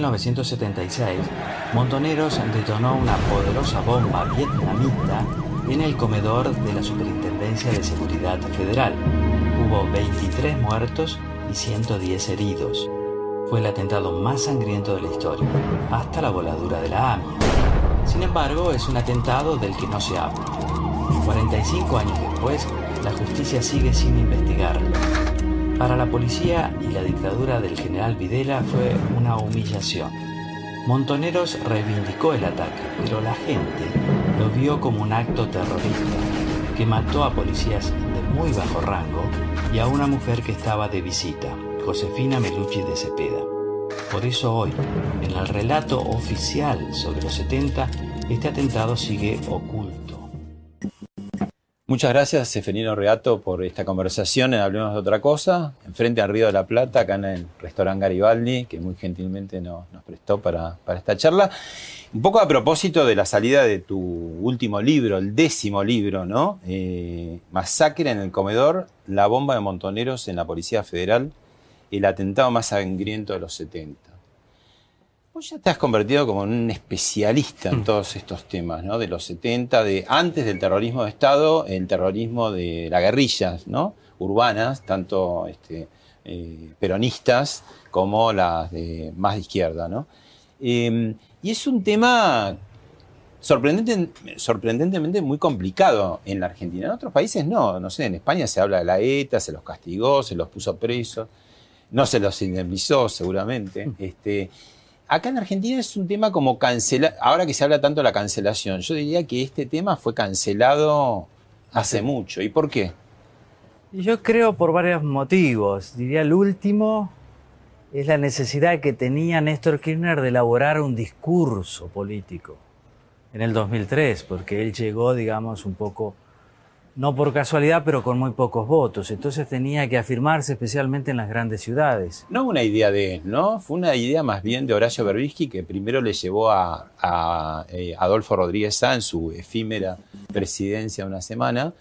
1976, Montoneros detonó una poderosa bomba vietnamita en el comedor de la Superintendencia de Seguridad Federal. Hubo 23 muertos y 110 heridos. Fue el atentado más sangriento de la historia, hasta la voladura de la AMIA. Sin embargo, es un atentado del que no se habla. 45 años después, la justicia sigue sin investigarlo. Para la policía y la dictadura del general Videla fue una humillación. Montoneros reivindicó el ataque, pero la gente lo vio como un acto terrorista que mató a policías de muy bajo rango y a una mujer que estaba de visita, Josefina Melucci de Cepeda. Por eso hoy, en el relato oficial sobre los 70, este atentado sigue oculto. Muchas gracias, Seferino Reato, por esta conversación en Hablemos de otra cosa, enfrente al Río de la Plata, acá en el restaurante Garibaldi, que muy gentilmente nos, prestó para, para, esta charla. Un poco a propósito de la salida de tu último libro, el décimo libro, ¿no? Eh, Masacre en el comedor, la bomba de montoneros en la Policía Federal, el atentado más sangriento de los 70. Vos ya te has convertido como en un especialista en todos estos temas, ¿no? De los 70, de antes del terrorismo de Estado, el terrorismo de las guerrillas, ¿no? Urbanas, tanto este, eh, peronistas como las de más de izquierda, ¿no? Eh, y es un tema sorprendente, sorprendentemente muy complicado en la Argentina. En otros países no, no sé, en España se habla de la ETA, se los castigó, se los puso presos, no se los indemnizó seguramente. Este, acá en Argentina es un tema como cancelar, ahora que se habla tanto de la cancelación, yo diría que este tema fue cancelado hace mucho. ¿Y por qué? Yo creo por varios motivos. Diría el último es la necesidad que tenía Néstor Kirchner de elaborar un discurso político en el 2003, porque él llegó, digamos, un poco no por casualidad, pero con muy pocos votos. Entonces tenía que afirmarse especialmente en las grandes ciudades. No una idea de él, ¿no? Fue una idea más bien de Horacio Berbisky que primero le llevó a, a eh, Adolfo Rodríguez en su efímera presidencia una semana.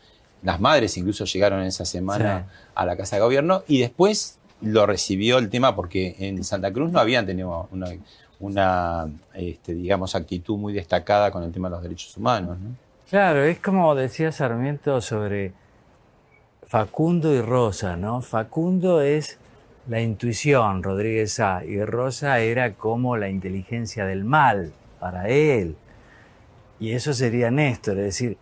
Las madres incluso llegaron esa semana sí. a la Casa de Gobierno y después lo recibió el tema porque en Santa Cruz no habían tenido una, una este, digamos, actitud muy destacada con el tema de los derechos humanos, ¿no? Claro, es como decía Sarmiento sobre Facundo y Rosa, ¿no? Facundo es la intuición, Rodríguez A, y Rosa era como la inteligencia del mal para él. Y eso sería Néstor, es decir,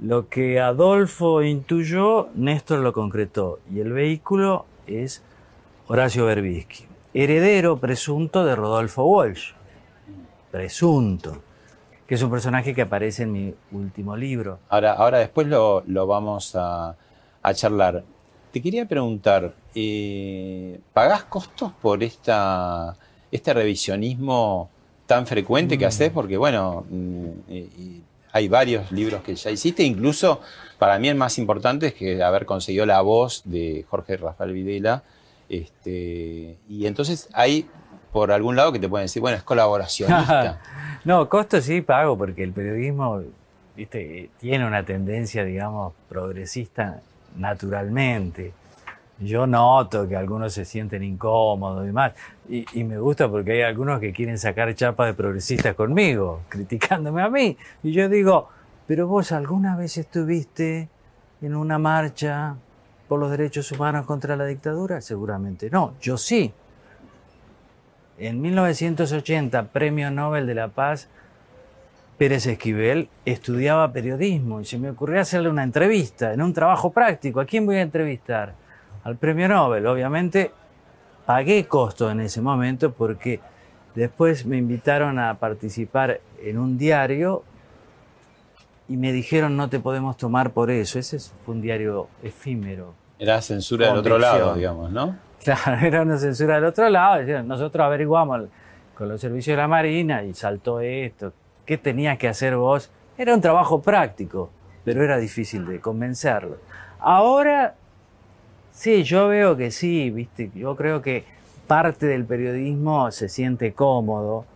lo que Adolfo intuyó, Néstor lo concretó, y el vehículo es Horacio Berbisky, heredero presunto de Rodolfo Walsh, presunto que es un personaje que aparece en mi último libro. Ahora, ahora después lo, lo vamos a, a, charlar. Te quería preguntar, eh, ¿pagás costos por esta, este revisionismo tan frecuente mm. que haces? Porque, bueno, eh, hay varios libros que ya hiciste, incluso para mí el más importante es que haber conseguido la voz de Jorge Rafael Videla. Este, y entonces hay por algún lado que te pueden decir, bueno, es colaboracionista. no, costos sí pago, porque el periodismo ¿viste? tiene una tendencia, digamos, progresista naturalmente. yo noto que algunos se sienten incómodos y demás. Y, y me gusta porque hay algunos que quieren sacar chapa de progresistas conmigo, criticándome a mí. Y yo digo, pero vos alguna vez estuviste en una marcha por los derechos humanos contra la dictadura? Seguramente no, yo sí. En 1980, Premio Nobel de la Paz, Pérez Esquivel estudiaba periodismo y se me ocurrió hacerle una entrevista en un trabajo práctico. ¿A quién voy a entrevistar? Al Premio Nobel. Obviamente pagué costo en ese momento porque después me invitaron a participar en un diario y me dijeron no te podemos tomar por eso. Ese fue un diario efímero. Era censura del otro lado, digamos, ¿no? Claro, era una censura del otro lado. Nosotros averiguamos con los servicios de la Marina y saltó esto. ¿Qué tenías que hacer vos? Era un trabajo práctico, pero era difícil de convencerlo. Ahora, sí, yo veo que sí, viste, yo creo que parte del periodismo se siente cómodo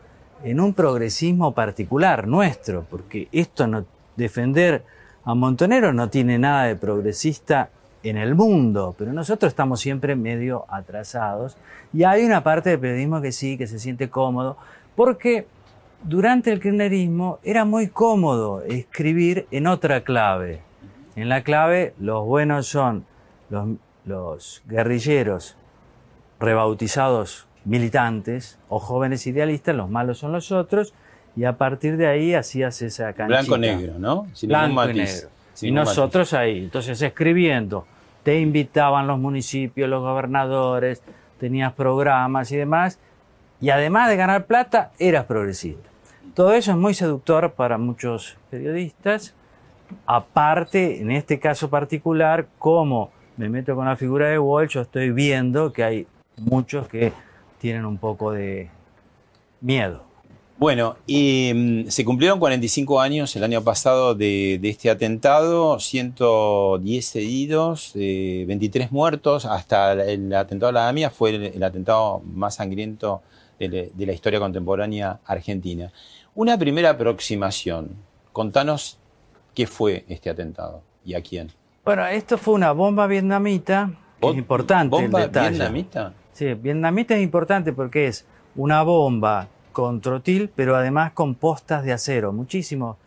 en un progresismo particular nuestro, porque esto no defender a Montonero no tiene nada de progresista en el mundo, pero nosotros estamos siempre medio atrasados y hay una parte del periodismo que sí, que se siente cómodo, porque durante el kirchnerismo era muy cómodo escribir en otra clave. En la clave los buenos son los, los guerrilleros rebautizados militantes o jóvenes idealistas, los malos son los otros, y a partir de ahí hacías esa canchita. Blanco-negro, ¿no? Sin Blanco y negro. Y nosotros ahí, entonces escribiendo, te invitaban los municipios, los gobernadores, tenías programas y demás, y además de ganar plata, eras progresista. Todo eso es muy seductor para muchos periodistas, aparte, en este caso particular, como me meto con la figura de Walsh, yo estoy viendo que hay muchos que tienen un poco de miedo bueno, mm, se cumplieron 45 años el año pasado de, este atentado, 110 heridos, 23 eh, muertos, hasta el atentado a la AMIA fue el, atentado más sangriento de, la historia contemporánea argentina. Una primera aproximación, contanos qué fue este atentado y a quién. Bueno, esto fue una bomba vietnamita, es importante. ¿Bomba vietnamita? Sí, vietnamita es importante porque es una bomba con trotil, pero además con postas de acero, muchísimo,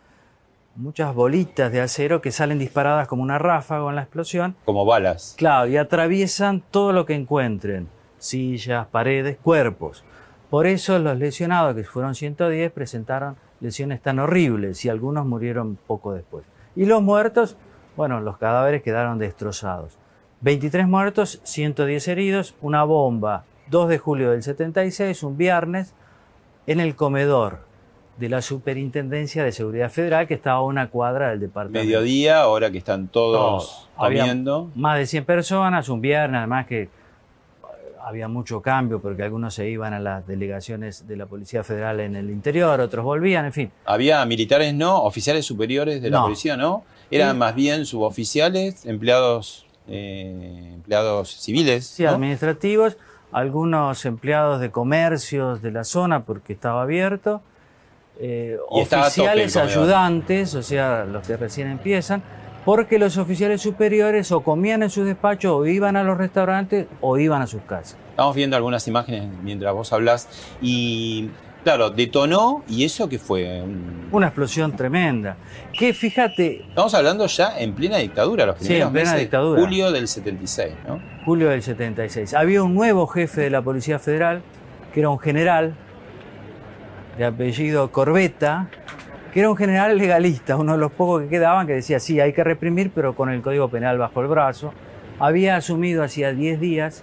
muchas bolitas de acero que salen disparadas como una ráfaga en la explosión. Como balas. Claro, y atraviesan todo lo que encuentren, sillas, paredes, cuerpos. Por eso los lesionados, que fueron 110, presentaron lesiones tan horribles y algunos murieron poco después. Y los muertos, bueno, los cadáveres quedaron destrozados. 23 muertos, 110 heridos, una bomba, 2 de julio del 76, un viernes, en el comedor de la Superintendencia de Seguridad Federal, que estaba a una cuadra del departamento. Mediodía, ahora que están todos comiendo. más de 100 personas, un viernes, además que eh, había mucho cambio porque algunos se iban a las delegaciones de la Policía Federal en el interior, otros volvían, en fin. Había militares no, oficiales superiores de la policía no, eran más bien suboficiales, empleados, eh, empleados civiles. Sí, administrativos algunos empleados de comercios de la zona porque estaba abierto, eh, oficiales ayudantes, o sea, los que recién empiezan, porque los oficiales superiores o comían en sus despachos o iban a los restaurantes o iban a sus casas. Estamos viendo algunas imágenes mientras vos hablas y Claro, detonó y eso que fue una explosión tremenda. Que fíjate, estamos hablando ya en plena dictadura, los primeros sí, en plena meses, dictadura. julio del 76, ¿no? Julio del 76. Había un nuevo jefe de la Policía Federal, que era un general de apellido Corbeta, que era un general legalista, uno de los pocos que quedaban que decía, sí, hay que reprimir, pero con el Código Penal bajo el brazo. Había asumido hacía 10 días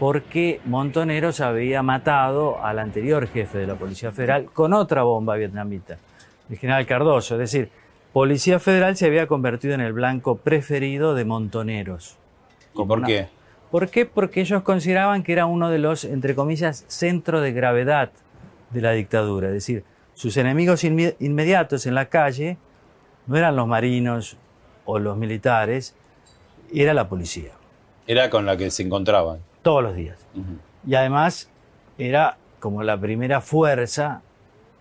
porque Montoneros había matado al anterior jefe de la Policía Federal con otra bomba vietnamita, el general Cardoso. Es decir, Policía Federal se había convertido en el blanco preferido de Montoneros. ¿Y por qué? ¿Por qué? Porque ellos consideraban que era uno de los, entre comillas, centros de gravedad de la dictadura. Es decir, sus enemigos inmediatos en la calle no eran los marinos o los militares, era la policía. Era con la que se encontraban todos los días. Y además era como la primera fuerza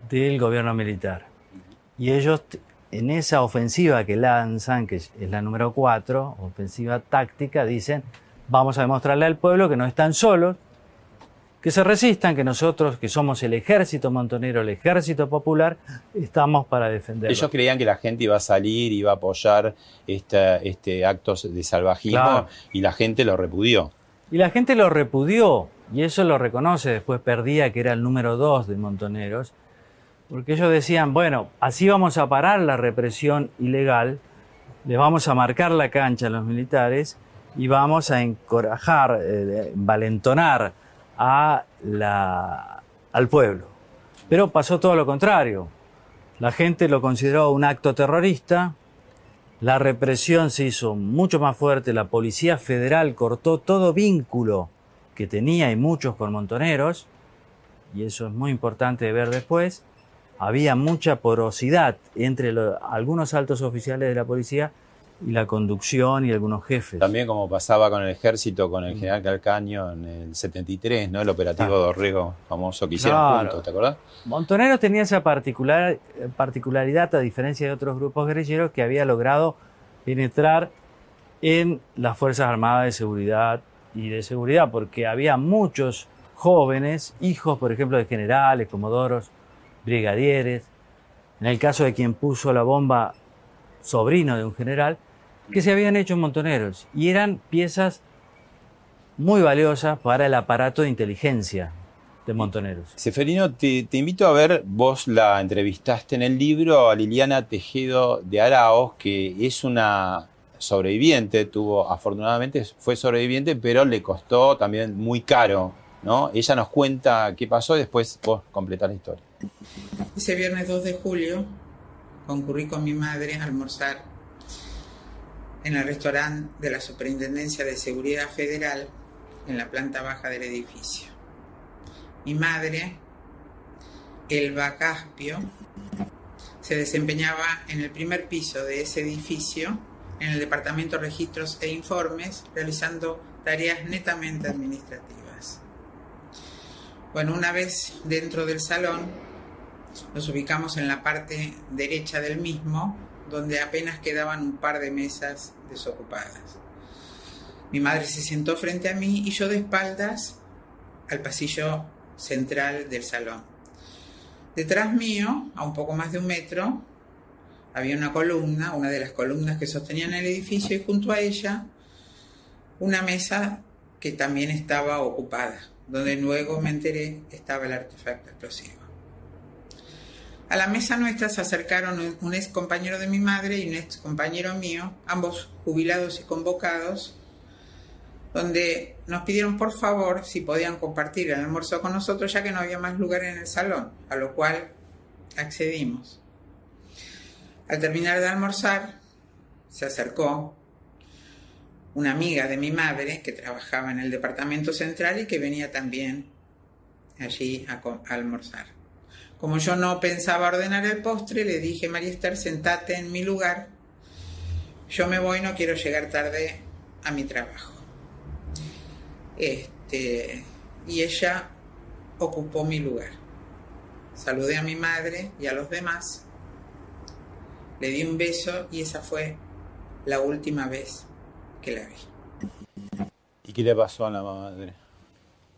del gobierno militar. Y ellos en esa ofensiva que lanzan, que es la número 4, ofensiva táctica, dicen, vamos a demostrarle al pueblo que no están solos, que se resistan, que nosotros, que somos el ejército montonero, el ejército popular, estamos para defenderlo. Ellos creían que la gente iba a salir, iba a apoyar este, este actos de salvajismo Claro. y la gente lo repudió. Y la gente lo repudió, y eso lo reconoce después Perdía, que era el número dos de Montoneros, porque ellos decían, bueno, así vamos a parar la represión ilegal, le vamos a marcar la cancha a los militares y vamos a encorajar, eh, valentonar al pueblo. Pero pasó todo lo contrario. La gente lo consideró un acto terrorista, la represión se hizo mucho más fuerte, la Policía Federal cortó todo vínculo que tenía y muchos con montoneros, y eso es muy importante de ver después. Había mucha porosidad entre algunos altos oficiales de la policía y la conducción y algunos jefes. También como pasaba con el ejército, con el general Calcaño en el 73, ¿no? El operativo Claro. Dorrego famoso que hicieron juntos, ¿te acordás? Montoneros tenía esa particular- particularidad, a diferencia de otros grupos guerrilleros, que había logrado penetrar en las Fuerzas Armadas de Seguridad y de Seguridad, porque había muchos jóvenes, hijos, por ejemplo, de generales, comodoros, brigadieres, en el caso de quien puso la bomba, sobrino de un general, que se habían hecho montoneros y eran piezas muy valiosas para el aparato de inteligencia de montoneros. Seferino, te, te invito a ver, vos la entrevistaste en el libro a Liliana Tejedo de Araos, que es una sobreviviente, tuvo, afortunadamente fue sobreviviente, pero le costó también muy caro, ¿no? Ella nos cuenta qué pasó y después vos completás la historia. Ese viernes 2 de julio concurrí con mi madre a almorzar en el restaurante de la Superintendencia de Seguridad Federal en la planta baja del edificio. Mi madre, Elba Caspio, se desempeñaba en el primer piso de ese edificio, en el Departamento de Registros e Informes, realizando tareas netamente administrativas. Bueno, una vez dentro del salón, nos ubicamos en la parte derecha del mismo, donde apenas quedaban un par de mesas desocupadas. Mi madre se sentó frente a mí y yo de espaldas al pasillo central del salón. Detrás mío, a un poco más de un metro, había una columna, una de las columnas que sostenían el edificio, y junto a ella una mesa que también estaba ocupada, donde luego me enteré estaba el artefacto explosivo. A la mesa nuestra se acercaron un- ex compañero de mi madre y un ex compañero mío, ambos jubilados y convocados, donde nos pidieron por favor si podían compartir el almuerzo con nosotros ya que no había más lugar en el salón, a lo cual accedimos. Al terminar de almorzar, se acercó una amiga de mi madre que trabajaba en el departamento central y que venía también allí a, a almorzar. Como yo no pensaba ordenar el postre, le dije, María Esther, sentate en mi lugar. Yo me voy, no quiero llegar tarde a mi trabajo. Este, y ella ocupó mi lugar. Saludé a mi madre y a los demás. Le di un beso y esa fue la última vez que la vi. ¿Y qué le pasó a la madre?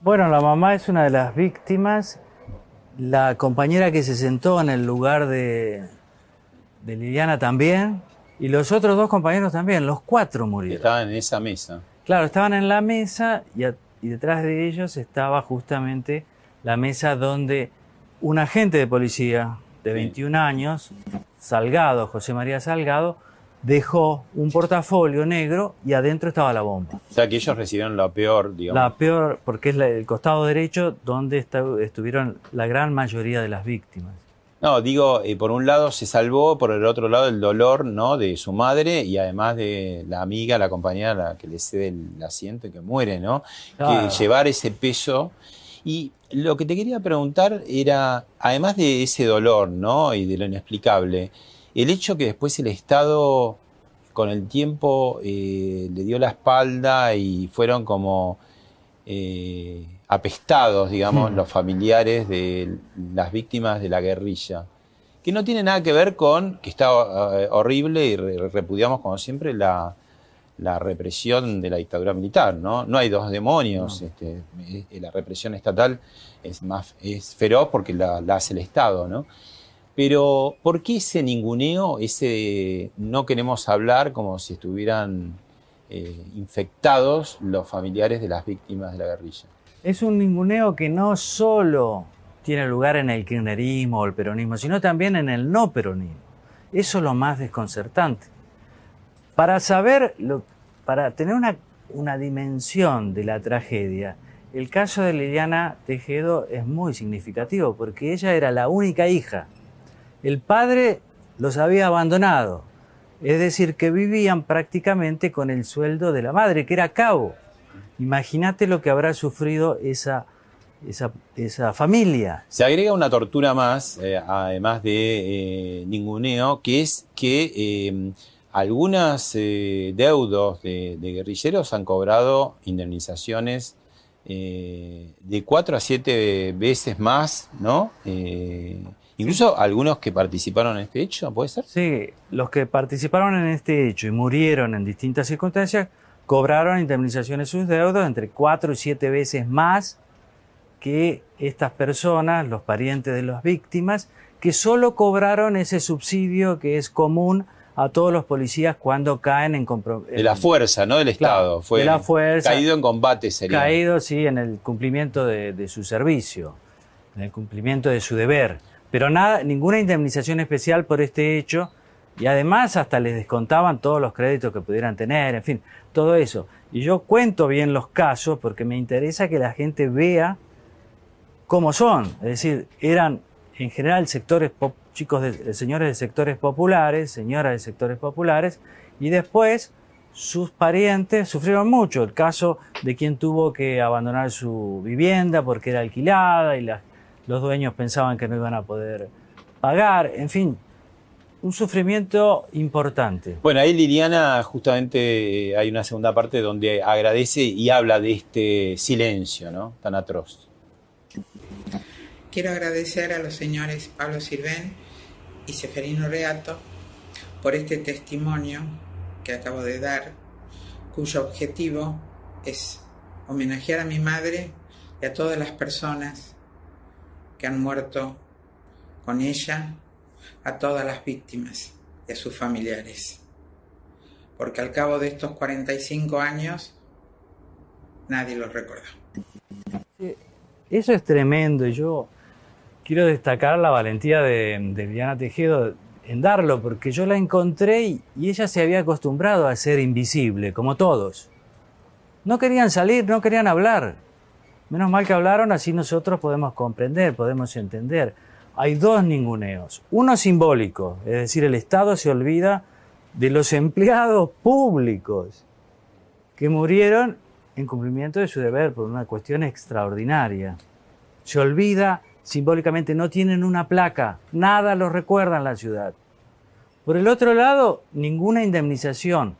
Bueno, la mamá es una de las víctimas. La compañera que se sentó en el lugar de, de Liliana también. Y los otros dos compañeros también. Los cuatro murieron. Estaban en esa mesa. Claro, estaban en la mesa y, a- y detrás de ellos estaba justamente la mesa donde un agente de policía de Sí. 21 años, Salgado, José María Salgado, dejó un portafolio negro y adentro estaba la bomba. O sea que ellos recibieron lo peor, digamos. La peor, porque es la- el costado derecho donde estuvieron la gran mayoría de las víctimas. No, digo, eh, por un lado se salvó, por el otro lado el dolor, ¿no? De su madre y además de la amiga, la compañera la que le cede el asiento y que muere, ¿no? Claro. Que llevar ese peso. Y lo que te quería preguntar era, además de ese dolor, ¿no? Y de lo inexplicable, el hecho que después el Estado con el tiempo eh, le dio la espalda y fueron como eh, apestados, digamos, Hmm. los familiares de las víctimas de la guerrilla. Que no tiene nada que ver con, que está eh, horrible y re- repudiamos como siempre la, la represión de la dictadura militar, ¿no? No hay dos demonios, este, eh, la represión estatal es más es feroz porque la, hace el Estado, ¿no? Pero, ¿por qué ese ninguneo, ese no queremos hablar como si estuvieran eh, infectados los familiares de las víctimas de la guerrilla? Es un ninguneo que no solo tiene lugar en el kirchnerismo o el peronismo, sino también en el no peronismo. Eso es lo más desconcertante. Para saber, para tener una dimensión de la tragedia, el caso de Liliana Tejedo es muy significativo porque ella era la única hija. El padre los había abandonado, es decir, que vivían prácticamente con el sueldo de la madre, que era cabo. Imagínate lo que habrá sufrido esa, esa, familia. Se agrega una tortura más, eh, además de eh, ninguneo, que es que eh, algunos deudos de, guerrilleros han cobrado indemnizaciones eh, de cuatro a siete veces más, ¿no? Incluso algunos que participaron en este hecho, ¿puede ser? Sí, los que participaron en este hecho y murieron en distintas circunstancias cobraron indemnizaciones sus deudos entre cuatro y siete veces más que estas personas, los parientes de las víctimas, que solo cobraron ese subsidio que es común a todos los policías cuando caen en compromiso. De la fuerza, ¿no? Del Estado. Fue de la fuerza. Caído en combate sería. Caído, sí, en el cumplimiento de, su servicio, en el cumplimiento de su deber. Pero nada, ninguna indemnización especial por este hecho. Y además hasta les descontaban todos los créditos que pudieran tener, en fin, todo eso. Y yo cuento bien los casos porque me interesa que la gente vea cómo son. Es decir, eran en general sectores chicos de, señores de sectores populares, señoras de sectores populares, y después sus parientes sufrieron mucho. El caso de quien tuvo que abandonar su vivienda porque era alquilada y los dueños pensaban que no iban a poder pagar, en fin, un sufrimiento importante. Bueno, ahí Liliana justamente eh, hay una segunda parte donde agradece y habla de este silencio, ¿no? Tan atroz. Quiero agradecer a los señores Pablo Sirven y Seferino Reato por este testimonio que acabo de dar, cuyo objetivo es homenajear a mi madre y a todas las personas que han muerto con ella, a todas las víctimas y a sus familiares. Porque al cabo de estos 45 años, nadie los recuerda. Eso es tremendo. Yo quiero destacar la valentía de, Diana Tejedo en darlo, porque yo la encontré y, ella se había acostumbrado a ser invisible, como todos. No querían salir, no querían hablar. Menos mal que hablaron, así nosotros podemos comprender, podemos entender. Hay dos ninguneos. Uno simbólico, es decir, el Estado se olvida de los empleados públicos que murieron en cumplimiento de su deber por una cuestión extraordinaria. Se olvida simbólicamente no tienen una placa, nada los recuerda en la ciudad. Por el otro lado, ninguna indemnización,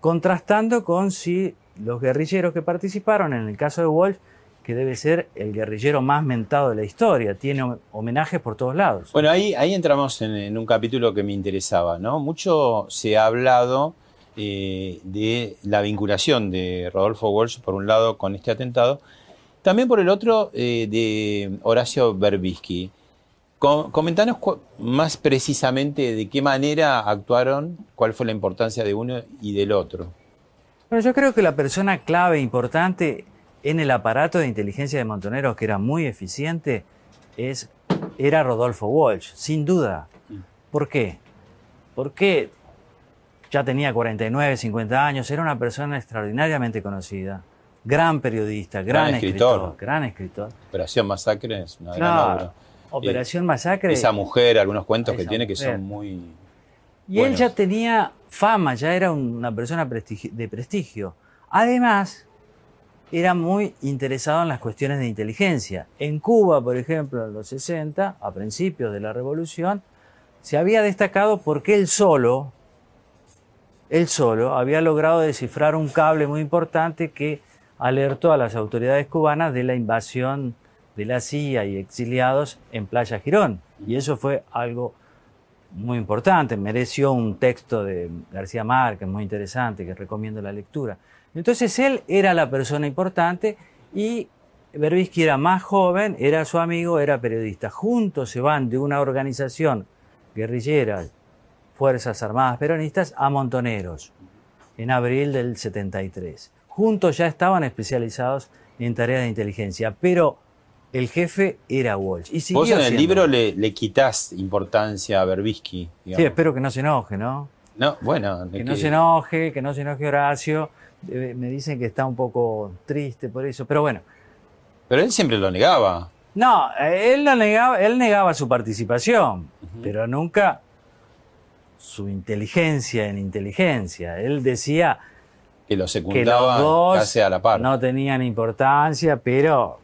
contrastando con si los guerrilleros que participaron, en el caso de Walsh, que debe ser el guerrillero más mentado de la historia, tiene homenajes por todos lados. Bueno, ahí, ahí entramos en, un capítulo que me interesaba, ¿no? Mucho se ha hablado eh, de la vinculación de Rodolfo Walsh, por un lado, con este atentado, también por el otro eh, de Horacio Berbisky. comentanos más precisamente de qué manera actuaron, cuál fue la importancia de uno y del otro. Bueno, yo creo que la persona clave importante en el aparato de inteligencia de Montoneros, que era muy eficiente, es, era Rodolfo Walsh, sin duda. ¿Por qué? Porque ya tenía 49, 50 años, era una persona extraordinariamente conocida gran periodista, gran, escritor, Gran escritor. Operación Masacre es una gran obra. Operación Masacre. Esa mujer, algunos cuentos que tiene que son muy. Y él ya tenía fama, ya era una persona de prestigio. Además, era muy interesado en las cuestiones de inteligencia. En Cuba, por ejemplo, en los 60, a principios de la revolución, se había destacado porque él solo, él solo, había logrado descifrar un cable muy importante que alertó a las autoridades cubanas de la invasión de la CIA y exiliados en Playa Girón. Y eso fue algo muy importante, mereció un texto de García Márquez muy interesante que recomiendo la lectura. Entonces él era la persona importante y Berbisky era más joven, era su amigo, era periodista. Juntos se van de una organización guerrillera, Fuerzas Armadas Peronistas, a Montoneros, en abril del 73. Juntos ya estaban especializados en tareas de inteligencia, pero el jefe era Walsh. Y Vos en el siendo. libro le, le quitas importancia a Berbisky. Sí, espero que no se enoje, ¿no? No, bueno, Que no se enoje, que no se enoje Horacio. Eh, Me dicen que está un poco triste por eso, pero bueno. Pero él siempre lo negaba. No, él, lo negaba, él negaba su participación, pero nunca su inteligencia en inteligencia. Él decía Que lo que los secundaba dos casi a la par. no tenían importancia, pero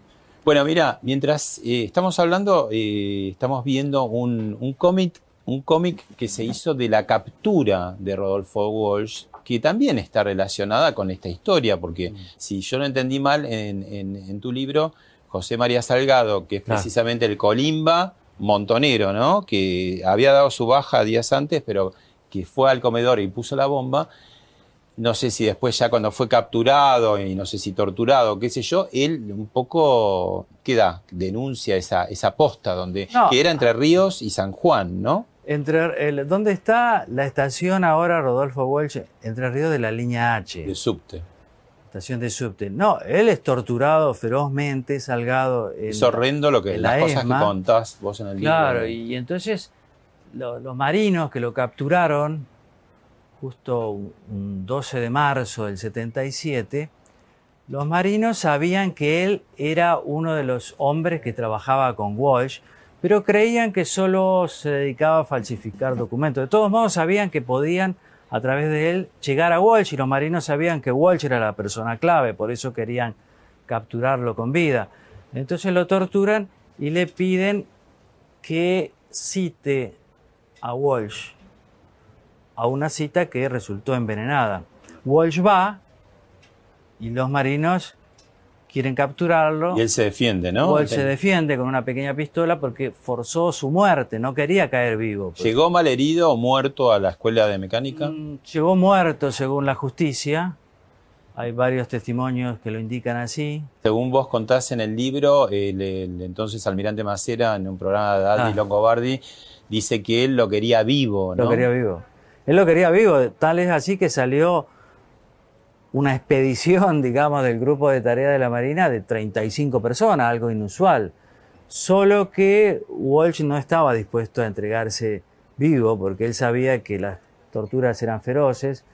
Bueno, mira, mientras eh, estamos hablando, eh, estamos viendo un, un cómic un cómic que se hizo de la captura de Rodolfo Walsh, que también está relacionada con esta historia, porque Mm. si yo no entendí mal en, en- en tu libro, José María Salgado, que es precisamente el colimba montonero, ¿no? Que había dado su baja días antes, pero que fue al comedor y puso la bomba. No sé si después ya cuando fue capturado y no sé si torturado, qué sé yo, él un poco, ¿qué da? Denuncia esa, esa posta donde, No. que era entre Ríos y San Juan, ¿no? Entre el, ¿dónde está la estación ahora Rodolfo Walsh? Entre Ríos de la línea H. De subte. estación de subte. No, él es torturado ferozmente, Salgado. en- Es horrendo lo que las la cosas ESMA. que contás vos en el libro. Claro, y entonces lo- los marinos que lo capturaron justo un- un 12 de marzo del 77, los marinos sabían que él era uno de los hombres que trabajaba con Walsh, pero creían que solo se dedicaba a falsificar documentos. De todos modos, sabían que podían, a través de él, llegar a Walsh y los marinos sabían que Walsh era la persona clave, por eso querían capturarlo con vida. Entonces lo torturan y le piden que cite a Walsh a una cita que resultó envenenada. Walsh va y los marinos quieren capturarlo. Y él se defiende, ¿no? Walsh se defiende con una pequeña pistola porque forzó su muerte, no quería caer vivo. pues. ¿Llegó mal herido o muerto a la escuela de mecánica? Mm, Llegó muerto según la justicia. Hay varios testimonios que lo indican así. Según vos contás en el libro, el, el entonces almirante Macera, en un programa de Aldi Ah. Longobardi, dice que él lo quería vivo, ¿no? Lo quería vivo. Él lo quería vivo, tal es así que salió una expedición, digamos, del grupo de tarea de la Marina de 35 personas, algo inusual. Solo que Walsh no estaba dispuesto a entregarse vivo porque él sabía que las torturas eran feroces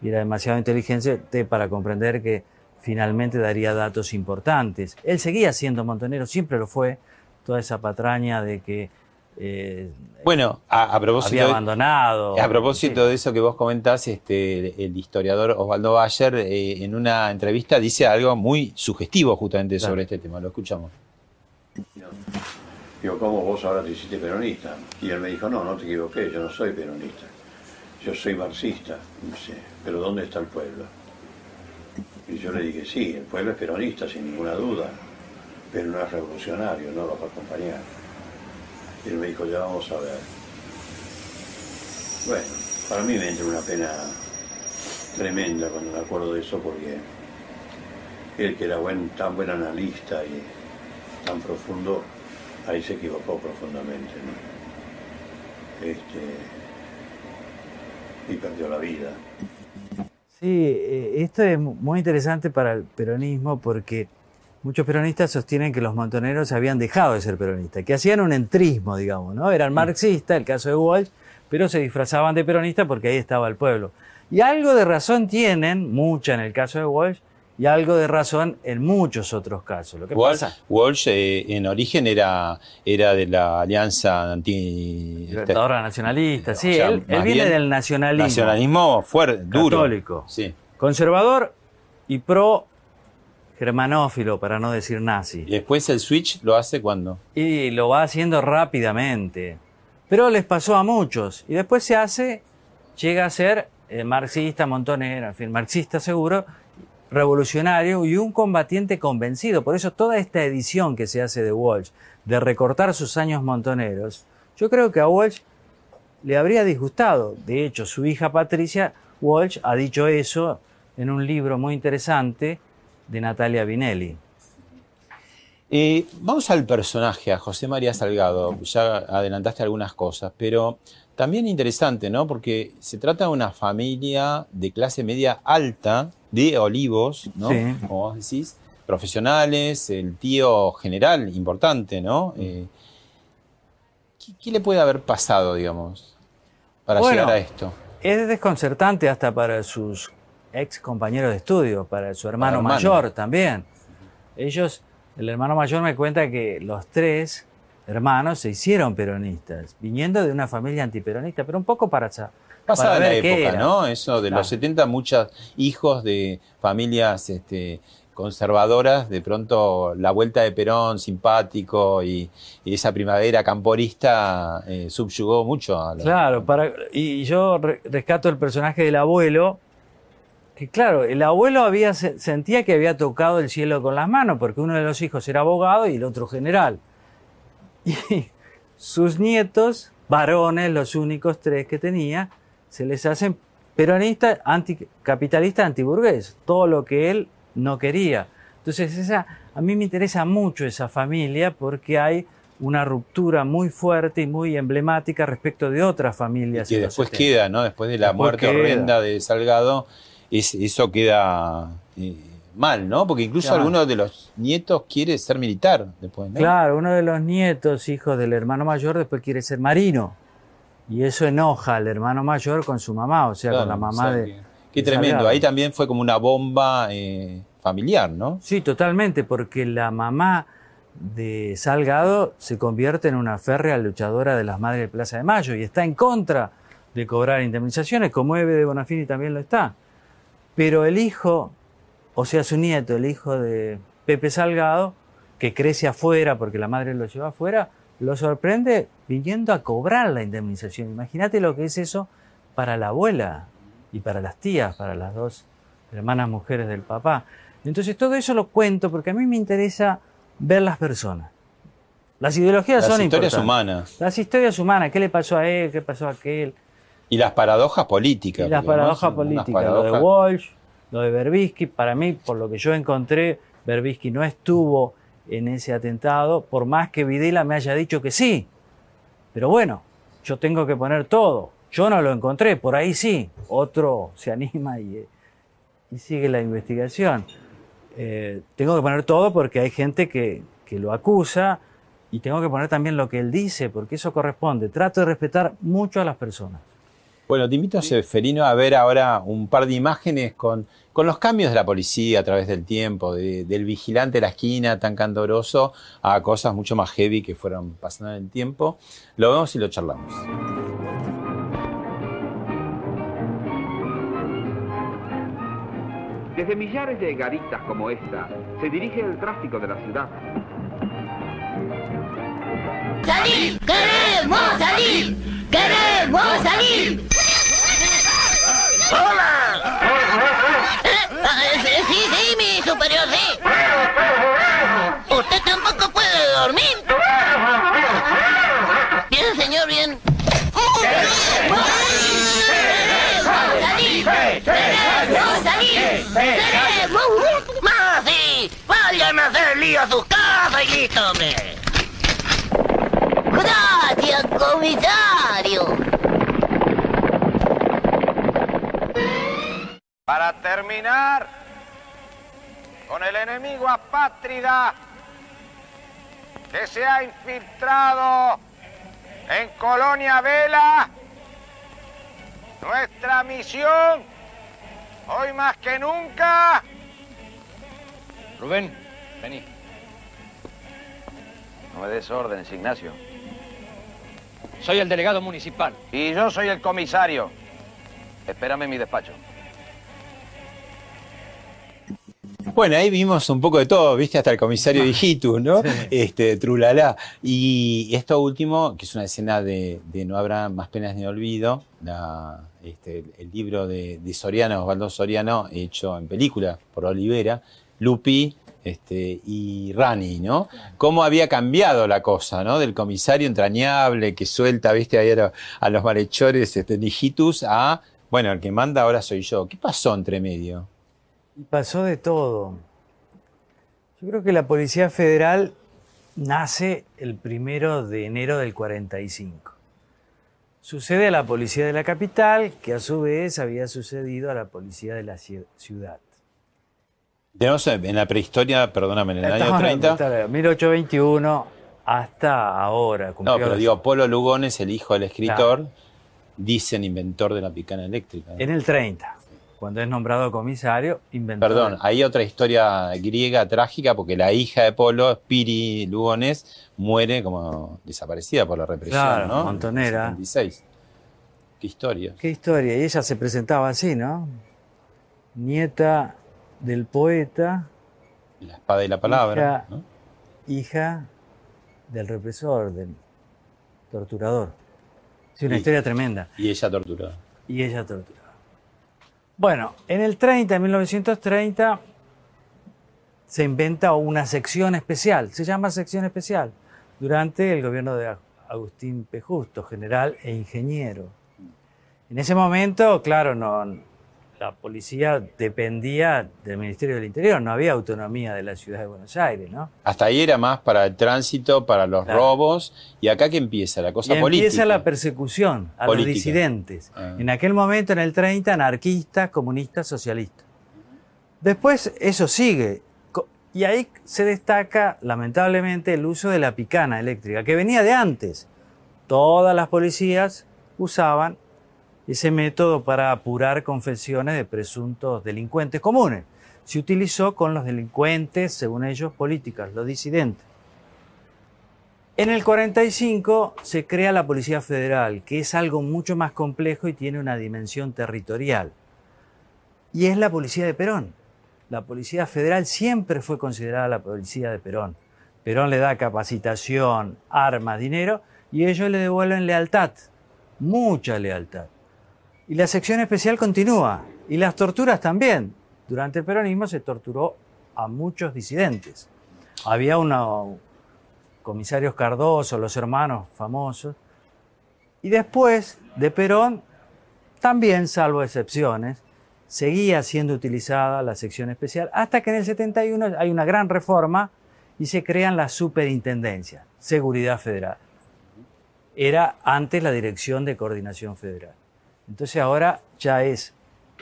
y era demasiado inteligente para comprender que finalmente daría datos importantes. Él seguía siendo montonero, siempre lo fue, toda esa patraña de que eh, Bueno, a, a propósito, había abandonado. a propósito Sí. de eso que vos comentás, este, el historiador Osvaldo Bayer eh, en una entrevista dice algo muy sugestivo justamente Claro. sobre este tema. Lo escuchamos. Digo, ¿cómo vos ahora te hiciste peronista? Y él me dijo, no, no te equivoqué, yo no soy peronista. Yo soy marxista. Y dice, pero ¿dónde está el pueblo? Y yo le dije, sí, el pueblo es peronista, sin ninguna duda, pero no es revolucionario, no lo va a acompañar. Y él me dijo, ya vamos a ver. Bueno, para mí me entra una pena tremenda cuando me acuerdo de eso, porque él que era buen, tan buen analista y tan profundo, ahí se equivocó profundamente, ¿no? Este, y perdió la vida. Sí, eh, esto es mu- muy interesante para el peronismo porque muchos peronistas sostienen que los montoneros habían dejado de ser peronistas, que hacían un entrismo, digamos, ¿no? Eran marxistas, el caso de Walsh, pero se disfrazaban de peronistas porque ahí estaba el pueblo. Y algo de razón tienen, mucha en el caso de Walsh, y algo de razón en muchos otros casos. Lo que Walsh, pasa, Walsh, eh, en origen era, era de la alianza anti... Libertadora nacionalista, sí, o sea, él, viene del nacionalismo. Nacionalismo fuerte, duro. Católico. Sí. Conservador y pro germanófilo, para no decir nazi. Y después el switch lo hace cuando. Y lo va haciendo rápidamente. Pero les pasó a muchos. Y después se hace, llega a ser eh, marxista, montonero, en fin, marxista seguro, revolucionario y un combatiente convencido. Por eso toda esta edición que se hace de Walsh, de recortar sus años montoneros, yo creo que a Walsh le habría disgustado. De hecho, su hija Patricia Walsh ha dicho eso en un libro muy interesante de Natalia Vinelli. Eh, vamos al personaje, a José María Salgado. Ya adelantaste algunas cosas, pero también interesante, ¿no? Porque se trata de una familia de clase media alta, de olivos, ¿no? Sí. Como vos decís, profesionales, el tío general, importante, ¿no? Eh, ¿qué, qué le puede haber pasado, digamos, para Bueno, llegar a esto? Es desconcertante hasta para sus ex compañeros de estudio, para su hermano, hermano. mayor también. Ellos, el hermano mayor me cuenta que los tres hermanos se hicieron peronistas, viniendo de una familia antiperonista, pero un poco para, sa- Pasada para la época. ¿no? Eso de Claro. los 70, muchos hijos de familias este, conservadoras, de pronto la vuelta de Perón, simpático, y, y esa primavera camporista eh, subyugó mucho a la... Claro, para, y yo re- rescato el personaje del abuelo, que claro, el abuelo había, sentía que había tocado el cielo con las manos, porque uno de los hijos era abogado y el otro general. Y sus nietos, varones, los únicos tres que tenía, se les hacen peronistas, anticapitalistas, antiburgués, todo lo que él no quería. Entonces, esa, a mí me interesa mucho esa familia porque hay una ruptura muy fuerte y muy emblemática respecto de otras y familias. que en los después 70. queda, ¿no? Después de la Después muerte queda. horrenda de Salgado, es- eso queda eh, mal, ¿no? Porque incluso Claro. alguno de los nietos quiere ser militar después, ¿no? Claro, uno de los nietos, hijos del hermano mayor, después quiere ser marino. Y eso enoja al hermano mayor con su mamá, o sea, Claro, con la o mamá sea, de. Qué de tremendo. Salgado. Ahí también fue como una bomba eh, familiar, ¿no? Sí, totalmente, porque la mamá de Salgado se convierte en una férrea luchadora de las madres de Plaza de Mayo y está en contra de cobrar indemnizaciones, como Eve de Bonafini también lo está. Pero el hijo, o sea, su nieto, el hijo de Pepe Salgado, que crece afuera porque la madre lo lleva afuera, lo sorprende viniendo a cobrar la indemnización. Imagínate lo que es eso para la abuela y para las tías, para las dos hermanas mujeres del papá. Entonces todo eso lo cuento porque a mí me interesa ver las personas. Las ideologías Las son historias importantes. humanas. Las historias humanas, ¿qué le pasó a él? ¿Qué pasó a aquel? Y las paradojas políticas. Y las paradojas políticas, lo de Walsh, lo de Berbisky, para mí, por lo que yo encontré, Berbisky no estuvo en ese atentado, por más que Videla me haya dicho que sí. Pero bueno, yo tengo que poner todo. Yo no lo encontré, por ahí sí. Otro se anima y, y sigue la investigación. Eh, tengo que poner todo porque hay gente que, que lo acusa y tengo que poner también lo que él dice, porque eso corresponde. Trato de respetar mucho a las personas. Bueno, te invito, Seferino, a ver ahora un par de imágenes con, con los cambios de la policía a través del tiempo, de- del vigilante de la esquina tan candoroso a cosas mucho más heavy que fueron pasando en el tiempo. Lo vemos y lo charlamos. Desde millares de garitas como esta, se dirige el tráfico de la ciudad. ¡Salir! ¡Queremos salir! ¡Queremos salir! ¡Hola! Sí, sí, mi superior, sí. ¿Usted tampoco puede dormir? Bien, señor, bien. ¡Más, sí! ¡Vayan a hacer lío a sus casas y listo, hombre! Gracias, comisario. Para terminar con el enemigo apátrida que se ha infiltrado en Colonia Vela, nuestra misión, hoy más que nunca, Rubén, vení. No me des órdenes, Ignacio. Soy el delegado municipal. y yo soy el comisario. Espérame en mi despacho. Bueno, ahí vimos un poco de todo, viste, hasta el comisario Digitu, ¿no? Este, Trulala. Y esto último, que es una escena de, de No habrá más penas ni olvido, la- este, el libro de, de Soriano, Osvaldo Soriano, hecho en película por Olivera. Lupi este, y Rani, ¿no? Cómo había cambiado la cosa, ¿no? Del comisario entrañable que suelta, viste, ahí a, lo- a los malhechores, este, Nijitus, a, bueno, el que manda ahora soy yo. ¿Qué pasó entre medio? Y pasó de todo. Yo creo que la Policía Federal nace el primero de enero del 45. Sucede a la Policía de la Capital, que a su vez había sucedido a la Policía de la ci- ciudad. Tenemos en la prehistoria, perdóname, en el año Estamos 30. hablando de 1821 hasta ahora. No, pero los- digo, Polo Lugones, el hijo del escritor, dicen inventor de la picana eléctrica. En el 30, cuando es nombrado comisario, inventó. Perdón, hay otra historia griega trágica porque la hija de Polo, Piri Lugones, muere como desaparecida por la represión, Claro, ¿no? montonera. En el 76. Qué historia. Qué historia. Y ella se presentaba así, ¿no? Nieta del poeta, La espada y la palabra. Hija- ¿no? hija del represor, del torturador. Sí, una historia tremenda. Y ella torturada. Y ella torturada. Bueno, en el 30, en 1930, se inventa una sección especial. Se llama sección especial. Durante el gobierno de Agustín P. Justo, general e ingeniero. En ese momento, claro, no, la policía dependía del Ministerio del Interior, no había autonomía de la ciudad de Buenos Aires, ¿no? Hasta ahí era más para el tránsito, para los Claro. robos. Y acá que empieza la cosa y política. empieza la persecución a Política. los disidentes. Ah. En aquel momento, en el 30, anarquistas, comunistas, socialistas. Después eso sigue. Y ahí se destaca, lamentablemente, el uso de la picana eléctrica, que venía de antes. Todas las policías usaban ese método para apurar confesiones de presuntos delincuentes comunes. Se utilizó con los delincuentes, según ellos, políticos, los disidentes. En el 45 se crea la Policía Federal, que es algo mucho más complejo y tiene una dimensión territorial. Y es la Policía de Perón. La Policía Federal siempre fue considerada la Policía de Perón. Perón le da capacitación, armas, dinero, y ellos le devuelven lealtad, mucha lealtad. Y la sección especial continúa, y las torturas también. Durante el peronismo se torturó a muchos disidentes. Había unos comisarios Cardoso, los hermanos famosos. Y después de Perón, también, salvo excepciones, seguía siendo utilizada la sección especial, hasta que en el 71 hay una gran reforma y se crean las superintendencias, Seguridad Federal. Era antes la Dirección de Coordinación Federal. Entonces ahora ya es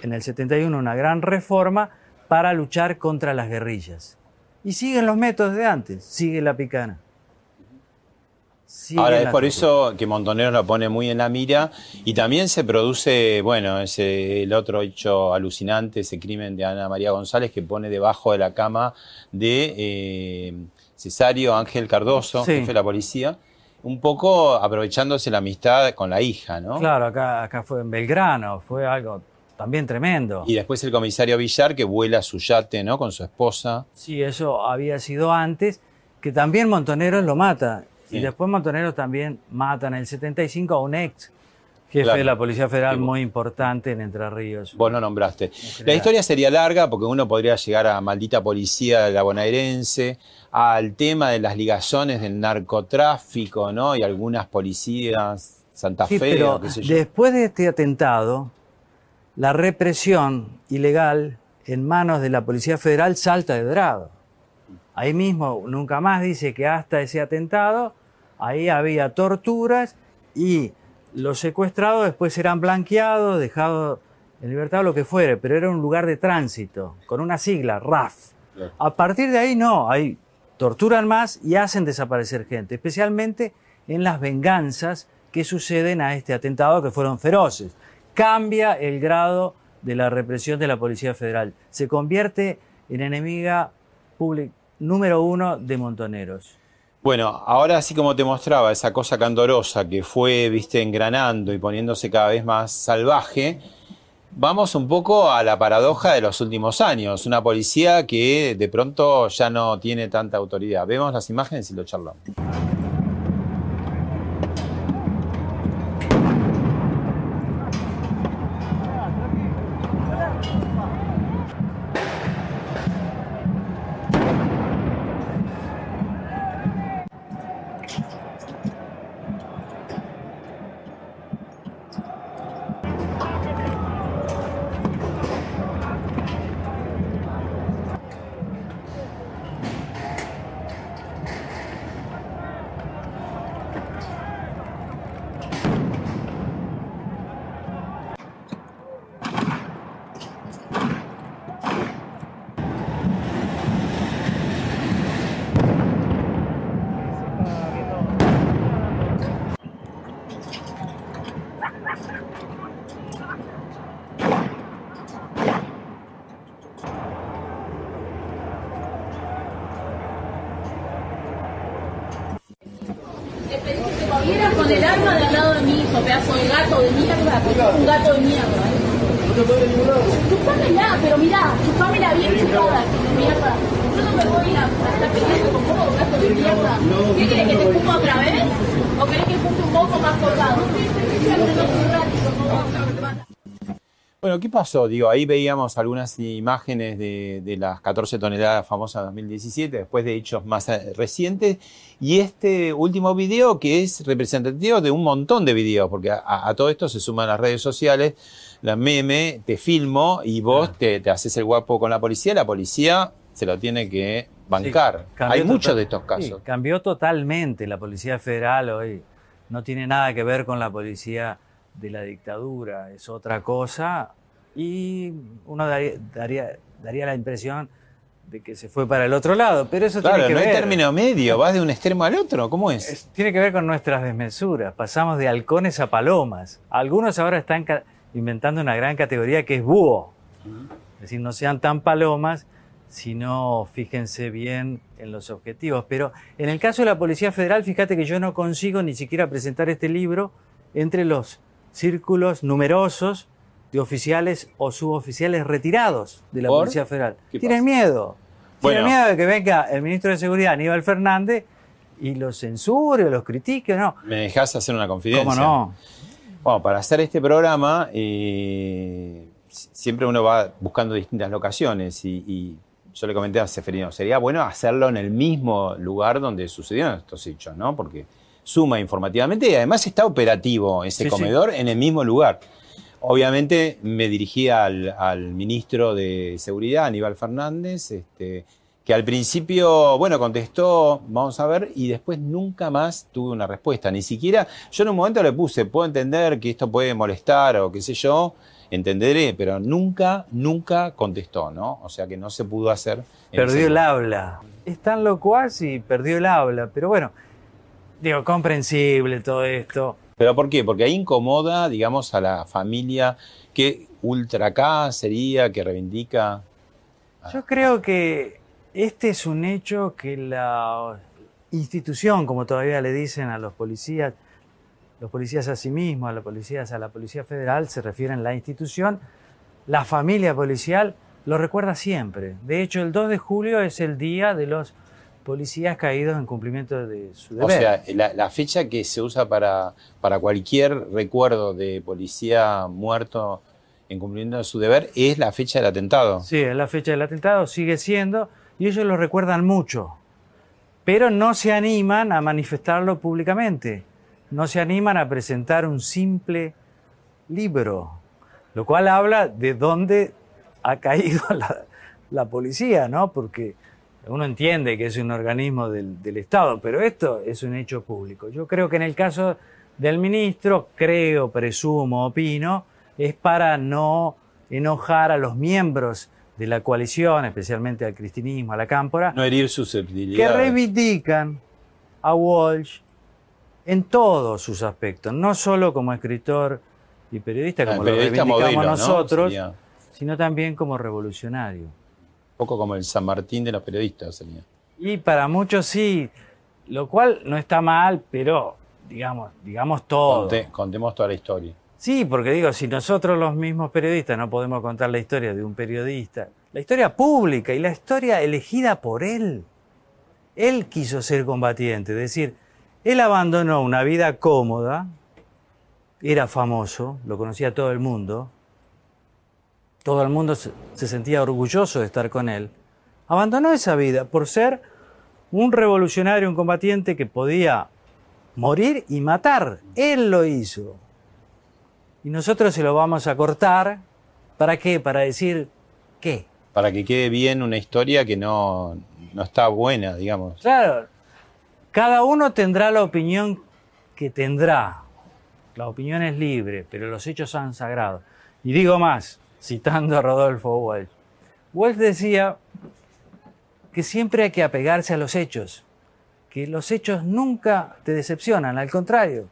en el 71 una gran reforma para luchar contra las guerrillas. Y siguen los métodos de antes, sigue la picana. Sigue Ahora es la por tortura. eso que Montoneros lo pone muy en la mira y también se produce, bueno, ese, el otro hecho alucinante, ese crimen de Ana María González que pone debajo de la cama de eh, Cesario Ángel Cardoso, Sí. jefe de la policía, un poco aprovechándose la amistad con la hija, ¿no? Claro, acá, acá fue en Belgrano, fue algo también tremendo. Y después el comisario Villar que vuela su yate, ¿no? Con su esposa. Sí, eso había sido antes, que también Montoneros lo mata. Sí. Y después Montoneros también mata en el 75 a un ex jefe Claro. de la Policía Federal muy importante en Entre Ríos. Vos lo nombraste. La historia sería larga porque uno podría llegar a maldita policía de la bonaerense, al tema de las ligazones del narcotráfico, ¿no? Y algunas policías, Santa Sí, Fe, pero o qué sé yo. después de este atentado, la represión ilegal en manos de la Policía Federal salta de grado. Ahí mismo, nunca más dice que hasta ese atentado, ahí había torturas y los secuestrados después eran blanqueados, dejados en libertad o lo que fuere, pero era un lugar de tránsito, con una sigla, RAF. Claro. A partir de ahí no, ahí torturan más y hacen desaparecer gente, especialmente en las venganzas que suceden a este atentado que fueron feroces. Cambia el grado de la represión de la Policía Federal. Se convierte en enemiga pública número uno de Montoneros. Bueno, ahora así como te mostraba esa cosa candorosa que fue, viste, engranando y poniéndose cada vez más salvaje, vamos un poco a la paradoja de los últimos años. Una policía que de pronto ya no tiene tanta autoridad. Vemos las imágenes y lo charlamos. De mierda. Yo no me voy a con de mierda. ¿Qué que te otra vez? ¿O querés que un poco más colgado? Bueno, ¿qué pasó? Digo, ahí veíamos algunas imágenes de, de las 14 toneladas famosas 2017, después de hechos más eh, recientes, y este último video que es representativo de un montón de videos, porque a, a todo esto se suman las redes sociales, la meme, te filmo y vos te, te haces el guapo con la policía, la policía se lo tiene que bancar. Sí, Hay muchos de estos casos. sí, cambió totalmente la Policía Federal hoy. No tiene nada que ver con la policía de la dictadura, es otra cosa. Y uno daría, daría, daría la impresión de que se fue para el otro lado, pero eso Claro, tiene que no hay término medio, vas de un extremo al otro, ¿cómo es? Tiene que ver con nuestras desmesuras. Pasamos de halcones a palomas. Algunos ahora están inventando una gran categoría que es búho. Es decir, no sean tan palomas, sino fíjense bien en los objetivos. Pero en el caso de la Policía Federal, fíjate que yo no consigo ni siquiera presentar este libro entre los círculos numerosos de oficiales o suboficiales retirados de la ¿Por? Policía Federal. ¿Qué Tienen miedo. Bueno. Tienen miedo de que venga el ministro de Seguridad, Aníbal Fernández, y los censure o los critique, ¿no? ¿Me dejás hacer una confidencia? ¿Cómo no? Bueno, para hacer este programa, eh, si- siempre uno va buscando distintas locaciones y, y yo le comenté a Seferino, sería bueno hacerlo en el mismo lugar donde sucedieron estos hechos, ¿no? Porque suma informativamente y además está operativo ese Sí, sí. comedor en el mismo lugar. Obviamente me dirigí al, al ministro de Seguridad, Aníbal Fernández, este, que al principio, bueno, contestó, vamos a ver, y después nunca más tuve una respuesta. Ni siquiera, yo en un momento le puse, puedo entender que esto puede molestar o qué sé yo, entenderé, pero nunca, nunca contestó, ¿no? O sea que no se pudo hacer. Perdió el habla. Es tan locuaz y perdió el habla. Pero bueno, digo, comprensible todo esto. ¿Pero por qué? Porque ahí incomoda, digamos, a la familia que ultra acá sería, que reivindica. Yo creo que este es un hecho que la institución, como todavía le dicen a los policías, los policías a sí mismos, a los policías, a la Policía Federal, se refieren a la institución, la familia policial lo recuerda siempre. De hecho, el 2 de julio es el día de los policías caídos en cumplimiento de su deber. O sea, la, la fecha que se usa para, para cualquier recuerdo de policía muerto en cumplimiento de su deber es la fecha del atentado. Sí, es la fecha del atentado, sigue siendo, y ellos lo recuerdan mucho, pero no se animan a manifestarlo públicamente, no se animan a presentar un simple libro, lo cual habla de dónde ha caído la, policía, ¿no? Porque uno entiende que es un organismo del Estado, pero esto es un hecho público. Yo creo que en el caso del ministro, creo, presumo, opino, es para no enojar a los miembros de la coalición, especialmente al cristinismo, a la cámpora, No herir que reivindican a Walsh en todos sus aspectos, no solo como escritor y periodista, Ah, como lo reivindicamos modelo, ¿no? nosotros, Sería sino también como revolucionario. un poco como el San Martín de los periodistas. Sería. Y para muchos sí, lo cual no está mal, pero digamos, digamos todo. Conte- contemos toda la historia. Sí, porque digo, si nosotros los mismos periodistas no podemos contar la historia de un periodista, la historia pública y la historia elegida por él. Él quiso ser combatiente, es decir, él abandonó una vida cómoda, era famoso, lo conocía todo el mundo, todo el mundo se, se sentía orgulloso de estar con él. Abandonó esa vida por ser un revolucionario, un combatiente que podía morir y matar. Él lo hizo. Y nosotros se lo vamos a cortar. ¿Para qué? Para decir qué. Para que quede bien una historia que no, no está buena, digamos. Claro, cada uno tendrá la opinión que tendrá. La opinión es libre, pero los hechos son sagrados. Y digo más, citando a Rodolfo Walsh. Walsh decía que siempre hay que apegarse a los hechos, que los hechos nunca te decepcionan, al contrario,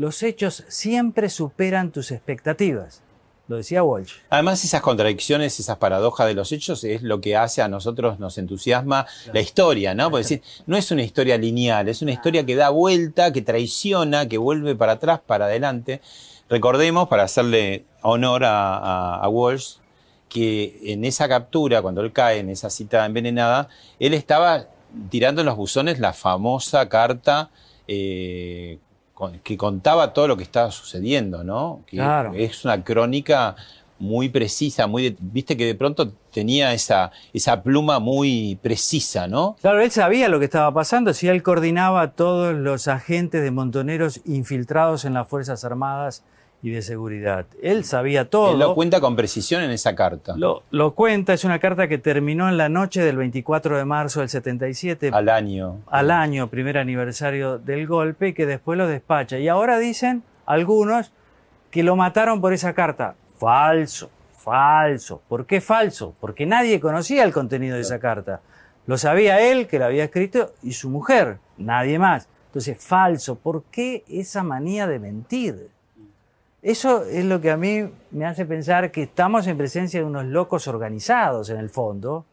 los hechos siempre superan tus expectativas. Lo decía Walsh. Además, esas contradicciones, esas paradojas de los hechos es lo que hace a nosotros nos entusiasma la historia, ¿no? Porque decir, no es una historia lineal, es una historia que da vuelta, que traiciona, que vuelve para atrás, para adelante. Recordemos, para hacerle honor a, a- a Walsh, que en esa captura, cuando él cae en esa cita envenenada, él estaba tirando en los buzones la famosa carta eh, que contaba todo lo que estaba sucediendo, ¿no? Que Claro. Es una crónica muy precisa, muy de- viste que de pronto tenía esa, esa pluma muy precisa, ¿no? Claro, él sabía lo que estaba pasando, si él coordinaba a todos los agentes de montoneros infiltrados en las Fuerzas Armadas y de Seguridad. Él sabía todo. Él lo cuenta con precisión en esa carta. Lo, lo cuenta, es una carta que terminó en la noche del 24 de marzo del 77, Al año. al año, primer aniversario del golpe, y que después lo despacha. Y ahora dicen algunos que lo mataron por esa carta. Falso, falso. ¿Por qué falso? Porque nadie conocía el contenido de esa carta. Lo sabía él, que la había escrito, y su mujer, nadie más. Entonces, falso. ¿Por qué esa manía de mentir? Eso es lo que a mí me hace pensar que estamos en presencia de unos locos organizados en el fondo,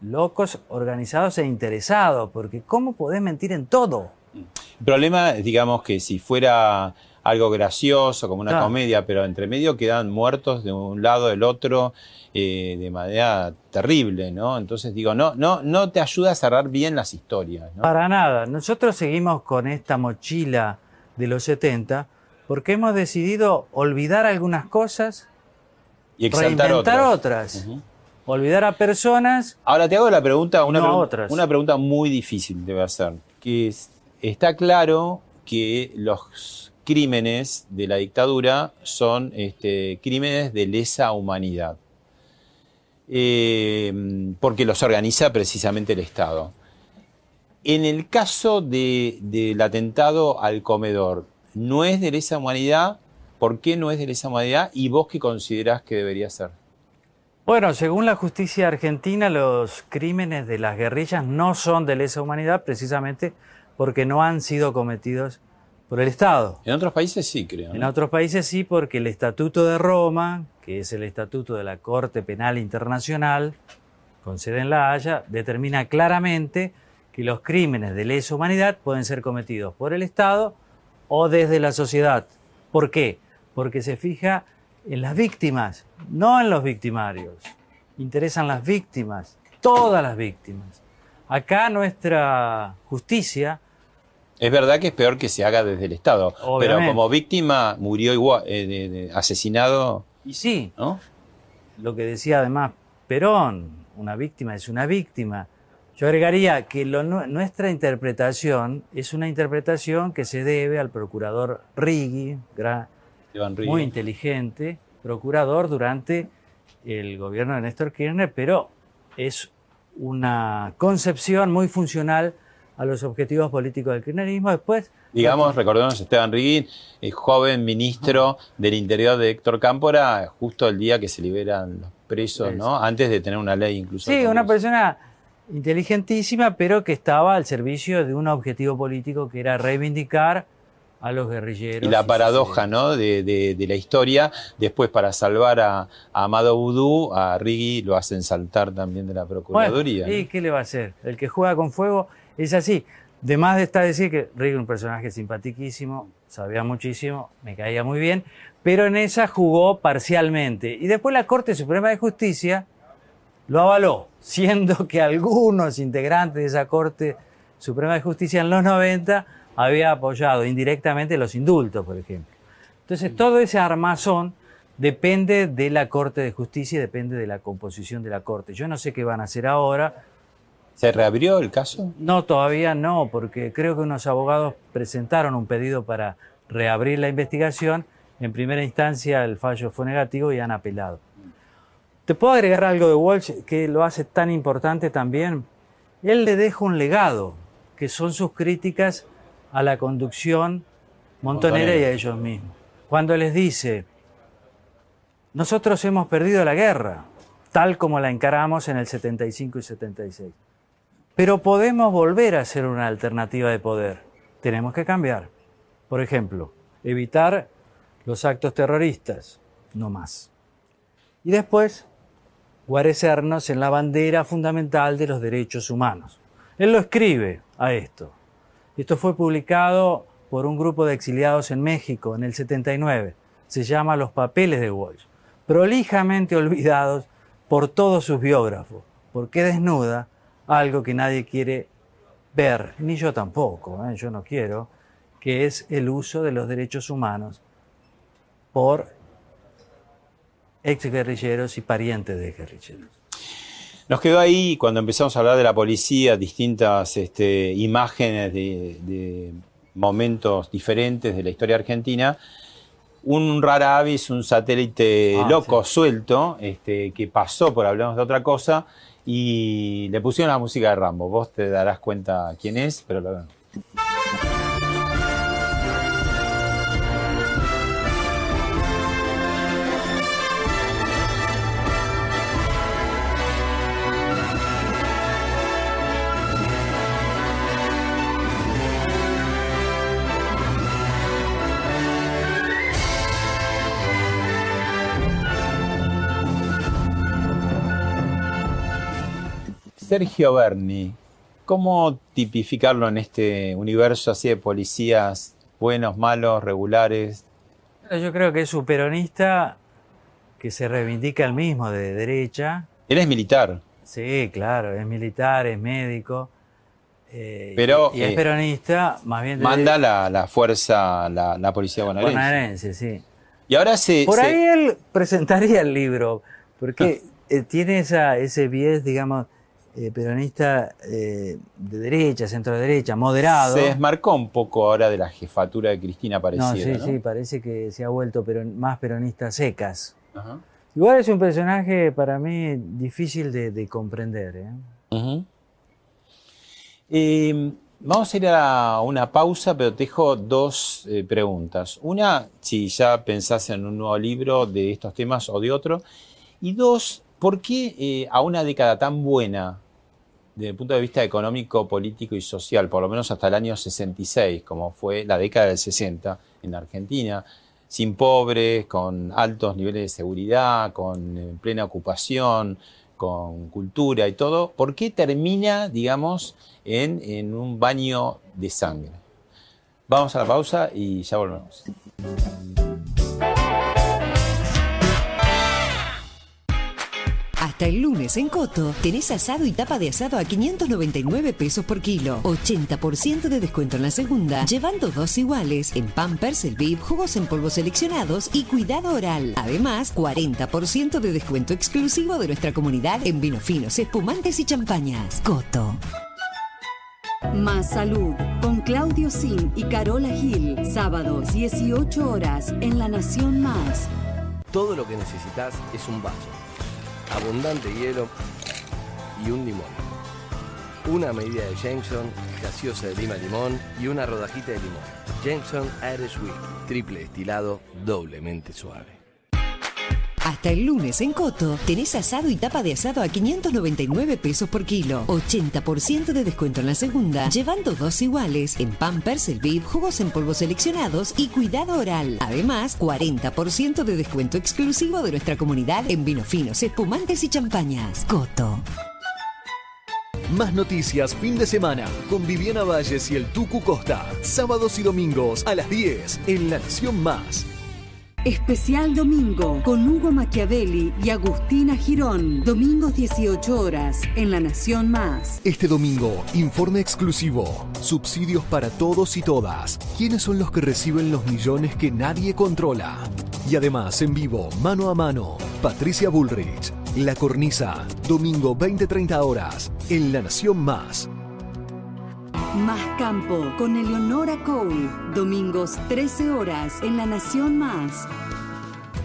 locos organizados e interesados, porque ¿cómo podés mentir en todo? El problema, digamos que si fuera algo gracioso, como una Claro. comedia, pero entre medio quedan muertos de un lado del otro eh, de manera terrible, ¿no? Entonces digo, no, no, no te ayuda a cerrar bien las historias, ¿no? Para nada, nosotros seguimos con esta mochila de los 70 porque hemos decidido olvidar algunas cosas, Y reinventar otras. otras, olvidar a personas Ahora te hago la pregunta, una, No a pregun- otras. una pregunta muy difícil te voy a hacer, que es, está claro que los crímenes de la dictadura son este, crímenes de lesa humanidad, Eh, porque los organiza precisamente el Estado. En el caso de- del atentado al comedor, ¿no es de lesa humanidad? ¿Por qué no es de lesa humanidad? ¿Y vos qué considerás que debería ser? Bueno, según la justicia argentina, los crímenes de las guerrillas no son de lesa humanidad precisamente porque no han sido cometidos por el Estado. En otros países sí, creo. En otros países sí, porque el Estatuto de Roma, que es el Estatuto de la Corte Penal Internacional, con sede en La Haya, determina claramente que los crímenes de lesa humanidad pueden ser cometidos por el Estado o desde la sociedad. ¿Por qué? Porque se fija en las víctimas, no en los victimarios. Interesan las víctimas, todas las víctimas. Acá nuestra justicia Es verdad que es peor que se haga desde el Estado, pero como víctima murió igual, eh, de- de- asesinado, Y sí, ¿no? lo que decía además Perón, una víctima es una víctima. Yo agregaría que lo nuestra interpretación es una interpretación que se debe al procurador Riggi, muy inteligente, procurador durante el gobierno de Néstor Kirchner, pero es una concepción muy funcional a los objetivos políticos del kirchnerismo. Después, Digamos, recordemos Esteban Riguín, el joven ministro del Interior de Héctor Cámpora, justo el día que se liberan los presos, ¿no? Antes de tener una ley incluso. Sí, una persona inteligentísima, pero que estaba al servicio de un objetivo político que era reivindicar a los guerrilleros. Y la paradoja, ¿no? De, de- de la historia, después para salvar a, a Amado Vudú, a Rigui lo hacen saltar también de la Procuraduría. Bueno, ¿Y ¿no? qué le va a hacer? El que juega con fuego es así. De más de está decir que es un personaje simpatiquísimo, sabía muchísimo, me caía muy bien, pero en esa jugó parcialmente. Y después la Corte Suprema de Justicia lo avaló, siendo que algunos integrantes de esa Corte Suprema de Justicia en los 90 había apoyado indirectamente los indultos, por ejemplo. Entonces, todo ese armazón depende de la Corte de Justicia y depende de la composición de la Corte. Yo no sé qué van a hacer ahora. ¿Se reabrió el caso? No, todavía no, porque creo que unos abogados presentaron un pedido para reabrir la investigación. En primera instancia el fallo fue negativo y han apelado. ¿Te puedo agregar algo de Walsh que lo hace tan importante también? Él le deja un legado, que son sus críticas a la conducción montonera Montonera. y a ellos mismos. Cuando les dice, nosotros hemos perdido la guerra, tal como la encaramos en el 75 y 76. Pero podemos volver a ser una alternativa de poder. Tenemos que cambiar. Por ejemplo, evitar los actos terroristas, no más. Y después, guarecernos en la bandera fundamental de los derechos humanos. Él lo escribe a esto. Esto fue publicado por un grupo de exiliados en México en el 79. Se llama Los Papeles de Walsh. Prolijamente olvidados por todos sus biógrafos, porque desnuda algo que nadie quiere ver, ni yo tampoco, ¿eh? yo no quiero, que es el uso de los derechos humanos por ex guerrilleros y parientes de guerrilleros. Nos quedó ahí cuando empezamos a hablar de la policía, distintas este, imágenes de, de, momentos diferentes de la historia argentina. Un rara avis, un satélite Ah, loco, suelto, este, que pasó por hablamos de otra cosa y le pusieron la música de Rambo. Vos te darás cuenta quién es, pero lo, Sergio Berni, ¿cómo tipificarlo en este universo así de policías buenos, malos, regulares? Yo creo que es un peronista que se reivindica el mismo de derecha. Él es militar. Sí, claro, es militar, es médico. eh, Pero, y, y es eh, peronista, más bien Manda la, la fuerza, la, la policía bonaerense. bonaerense, sí. Y ahora se. Por se- ahí él presentaría el libro, porque eh, tiene esa, ese bies, digamos, eh, peronista eh, de derecha, centro derecha, moderado. Se desmarcó un poco ahora de la jefatura de Cristina no, pareciera. sí, ¿no? sí, parece que se ha vuelto peron- más peronista secas. Ajá. Igual es un personaje para mí difícil de, de comprender. ¿eh? Eh, vamos a ir a una pausa, pero te dejo dos eh, preguntas. Una, si ya pensás en un nuevo libro de estos temas o de otro. Y dos, ¿por qué a una década tan buena, desde el punto de vista económico, político y social, por lo menos hasta el año 66, como fue la década del 60 en Argentina, sin pobres, con altos niveles de seguridad, con eh, plena ocupación, con cultura y todo, ¿por qué termina, digamos, en, en un baño de sangre? Vamos a la pausa y ya volvemos. Hasta el lunes en Coto tenés asado y tapa de asado a 599 pesos por kilo. 80% de descuento en la segunda, llevando dos iguales en Pampers, el VIP, jugos en polvo seleccionados y cuidado oral. Además, 40% de descuento exclusivo de nuestra comunidad en vinos finos, espumantes y champañas. Coto. Más Salud con Claudio Sim y Carola Gil. Sábados 18 horas en La Nación Más. Todo lo que necesitas es un vaso, abundante hielo y un limón. Una medida de Jameson, gaseosa de lima limón y una rodajita de limón. Jameson Irish Whiskey, triple destilado, doblemente suave. Hasta el lunes en Coto tenés asado y tapa de asado a 599 pesos por kilo. 80% de descuento en la segunda, llevando dos iguales en Pampers, el VIP, jugos en polvo seleccionados y cuidado oral. Además, 40% de descuento exclusivo de nuestra comunidad en vinos finos, espumantes y champañas. Coto. Más noticias fin de semana con Viviana Valles y el Tucu Costa. Sábados y domingos a las 10 en La Nación Más. Especial Domingo con Hugo Machiavelli y Agustina Girón. Domingos 18 horas en La Nación Más. Este domingo, informe exclusivo. Subsidios para todos y todas. ¿Quiénes son los que reciben los millones que nadie controla? Y además, en vivo, mano a mano, Patricia Bullrich. La Cornisa. Domingo 20-30 horas en La Nación Más. Más Campo con Eleonora Cole. Domingos 13 horas en La Nación Más.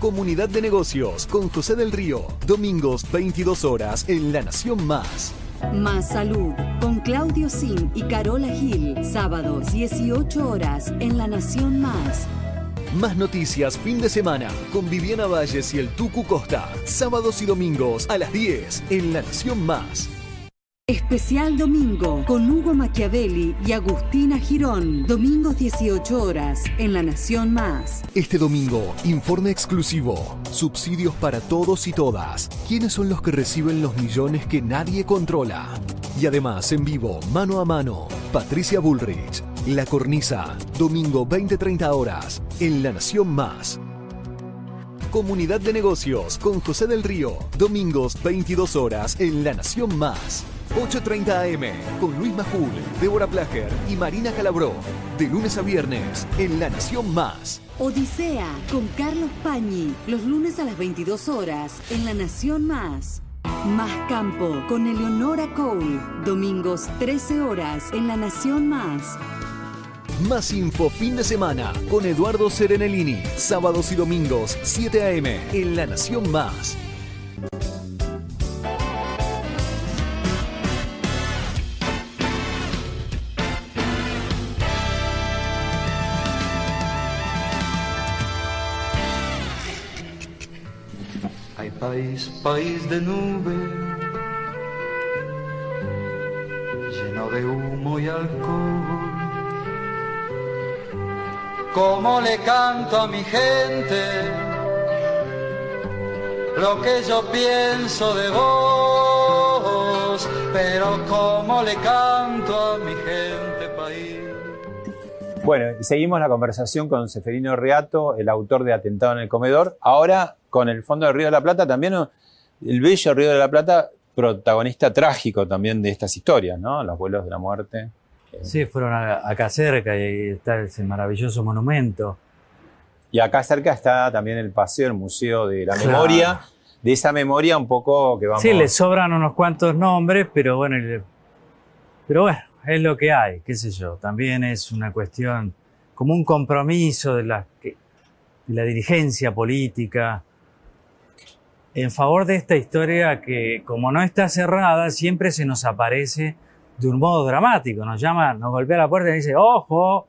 Comunidad de Negocios con José del Río. Domingos 22 horas en La Nación Más. Más Salud con Claudio Sim y Carola Gil. Sábados 18 horas en La Nación Más. Más noticias fin de semana con Viviana Valles y el Tucu Costa. Sábados y domingos a las 10 en La Nación Más. Especial Domingo con Hugo Machiavelli y Agustina Girón. Domingos 18 horas en La Nación Más. Este domingo, informe exclusivo. Subsidios para todos y todas. ¿Quiénes son los que reciben los millones que nadie controla? Y además, en vivo, mano a mano, Patricia Bullrich. La Cornisa. Domingo 20-30 horas en La Nación Más. Comunidad de Negocios con José del Río. Domingos 22 horas en La Nación Más. 8.30 AM con Luis Majul, Débora Plager y Marina Calabró. De lunes a viernes en La Nación Más. Odisea con Carlos Pañi. Los lunes a las 22 horas en La Nación Más. Más Campo con Eleonora Cole. Domingos 13 horas en La Nación Más. Más info fin de semana con Eduardo Serenellini. Sábados y domingos 7 AM en La Nación Más. Hay país, país de nube, lleno de humo y alcohol. Como le canto a mi gente lo que yo pienso de vos, pero como le canto a mi gente país. Bueno, seguimos la conversación con Seferino Reato, el autor de Atentado en el Comedor. Ahora, con el Fondo del Río de la Plata, también el bello Río de la Plata, protagonista trágico también de estas historias, ¿no? Los vuelos de la muerte. Sí, fueron a- acá cerca y está ese maravilloso monumento. Y acá cerca está también el paseo, el Museo de la Claro. Memoria. De esa memoria un poco que vamos... Sí, le sobran unos cuantos nombres, pero bueno, pero bueno, es lo que hay, qué sé yo. También es una cuestión, como un compromiso de la, de la dirigencia política en favor de esta historia que, como no está cerrada, siempre se nos aparece de un modo dramático. Nos llama, nos golpea la puerta y dice, ojo,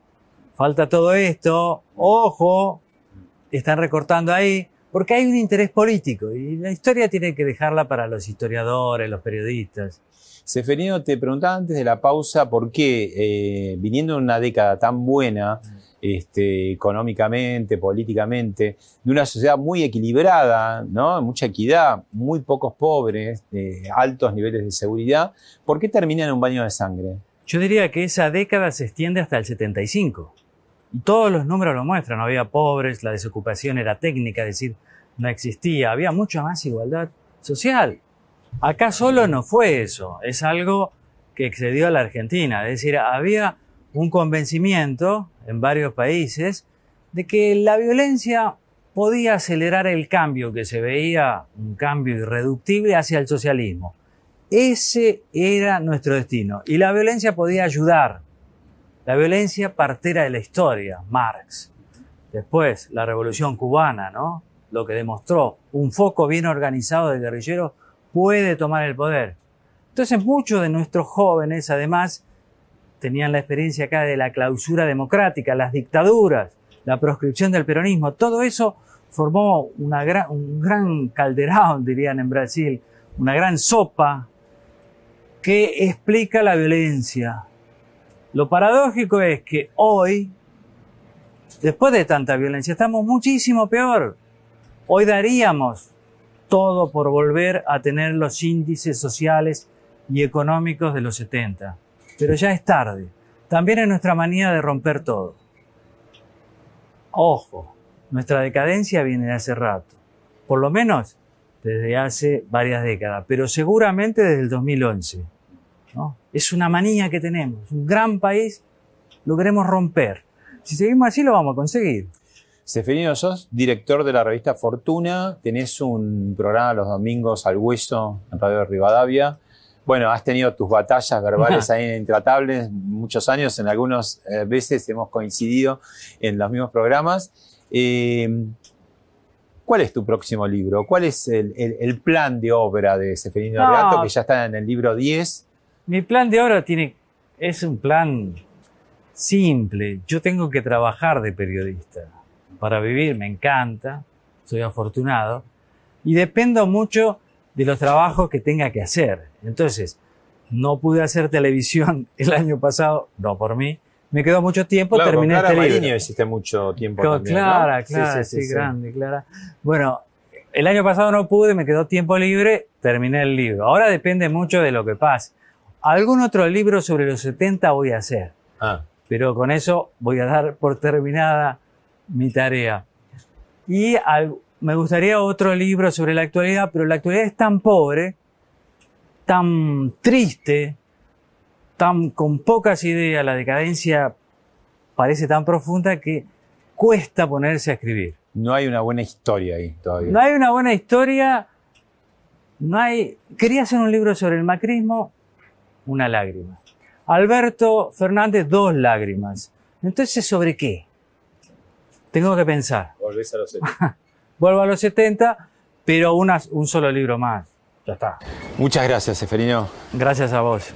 falta todo esto, ojo, están recortando ahí, porque hay un interés político y la historia tiene que dejarla para los historiadores, los periodistas. Seferino, te preguntaba antes de la pausa por qué, eh, viniendo en una década tan buena, este, económicamente, políticamente, de una sociedad muy equilibrada, ¿no? mucha equidad, muy pocos pobres, eh, altos niveles de seguridad, ¿por qué termina en un baño de sangre? Yo diría que esa década se extiende hasta el 75. Y todos los números lo muestran. Había pobres, la desocupación era técnica, es decir, no existía. Había mucha más igualdad social. Acá solo no fue eso. Es algo que excedió a la Argentina. Es decir, había un convencimiento en varios países de que la violencia podía acelerar el cambio que se veía, un cambio irreductible hacia el socialismo. Ese era nuestro destino. Y la violencia podía ayudar. La violencia partera de la historia, Marx. Después, la revolución cubana, ¿no? Lo que demostró, un foco bien organizado de guerrilleros puede tomar el poder. Entonces, muchos de nuestros jóvenes, además, tenían la experiencia acá de la clausura democrática, las dictaduras, la proscripción del peronismo. Todo eso formó una gran, un gran calderón, dirían en Brasil, una gran sopa que explica la violencia. Lo paradójico es que hoy, después de tanta violencia, estamos muchísimo peor. Hoy daríamos todo por volver a tener los índices sociales y económicos de los 70. Pero ya es tarde. También es nuestra manía de romper todo. Ojo, nuestra decadencia viene de hace rato. Por lo menos desde hace varias décadas, pero seguramente desde el 2011. ¿no? Es una manía que tenemos. Un gran país lo queremos romper. Si seguimos así lo vamos a conseguir. Seferino, sos director de la revista Fortuna, tenés un programa los domingos al hueso en Radio Rivadavia. Bueno, has tenido tus batallas verbales ahí intratables muchos años, en algunas eh, veces hemos coincidido en los mismos programas. Eh, ¿Cuál es tu próximo libro? ¿Cuál es el, el- el plan de obra de Seferino No. Reato, que ya está en el libro 10? Mi plan de obra tiene, es un plan simple. Yo tengo que trabajar de periodista. Para vivir me encanta, soy afortunado, y dependo mucho de los trabajos que tenga que hacer. Entonces, no pude hacer televisión el año pasado, no por mí. Me quedó mucho tiempo, Claro, terminé con Clara este libro. Mariño hiciste mucho tiempo Con también, ¿no? Clara, Sí, Clara, sí, sí, sí, sí. grande, Clara. Bueno, el año pasado no pude, me quedó tiempo libre, terminé el libro. Ahora depende mucho de lo que pase. Algún otro libro sobre los 70 voy a hacer, Ah, pero con eso voy a dar por terminada mi tarea. Y al- me gustaría otro libro sobre la actualidad, pero la actualidad es tan pobre, tan triste, tan con pocas ideas, la decadencia parece tan profunda que cuesta ponerse a escribir. no hay una buena historia ahí todavía. No hay una buena historia, no hay... Quería hacer un libro sobre el macrismo, una lágrima. Alberto Fernández, dos lágrimas. Entonces, ¿sobre qué? Tengo que pensar. Volvés a los Vuelvo a los 70, pero una- un solo libro más. Ya está. Muchas gracias, Seferino. Gracias a vos.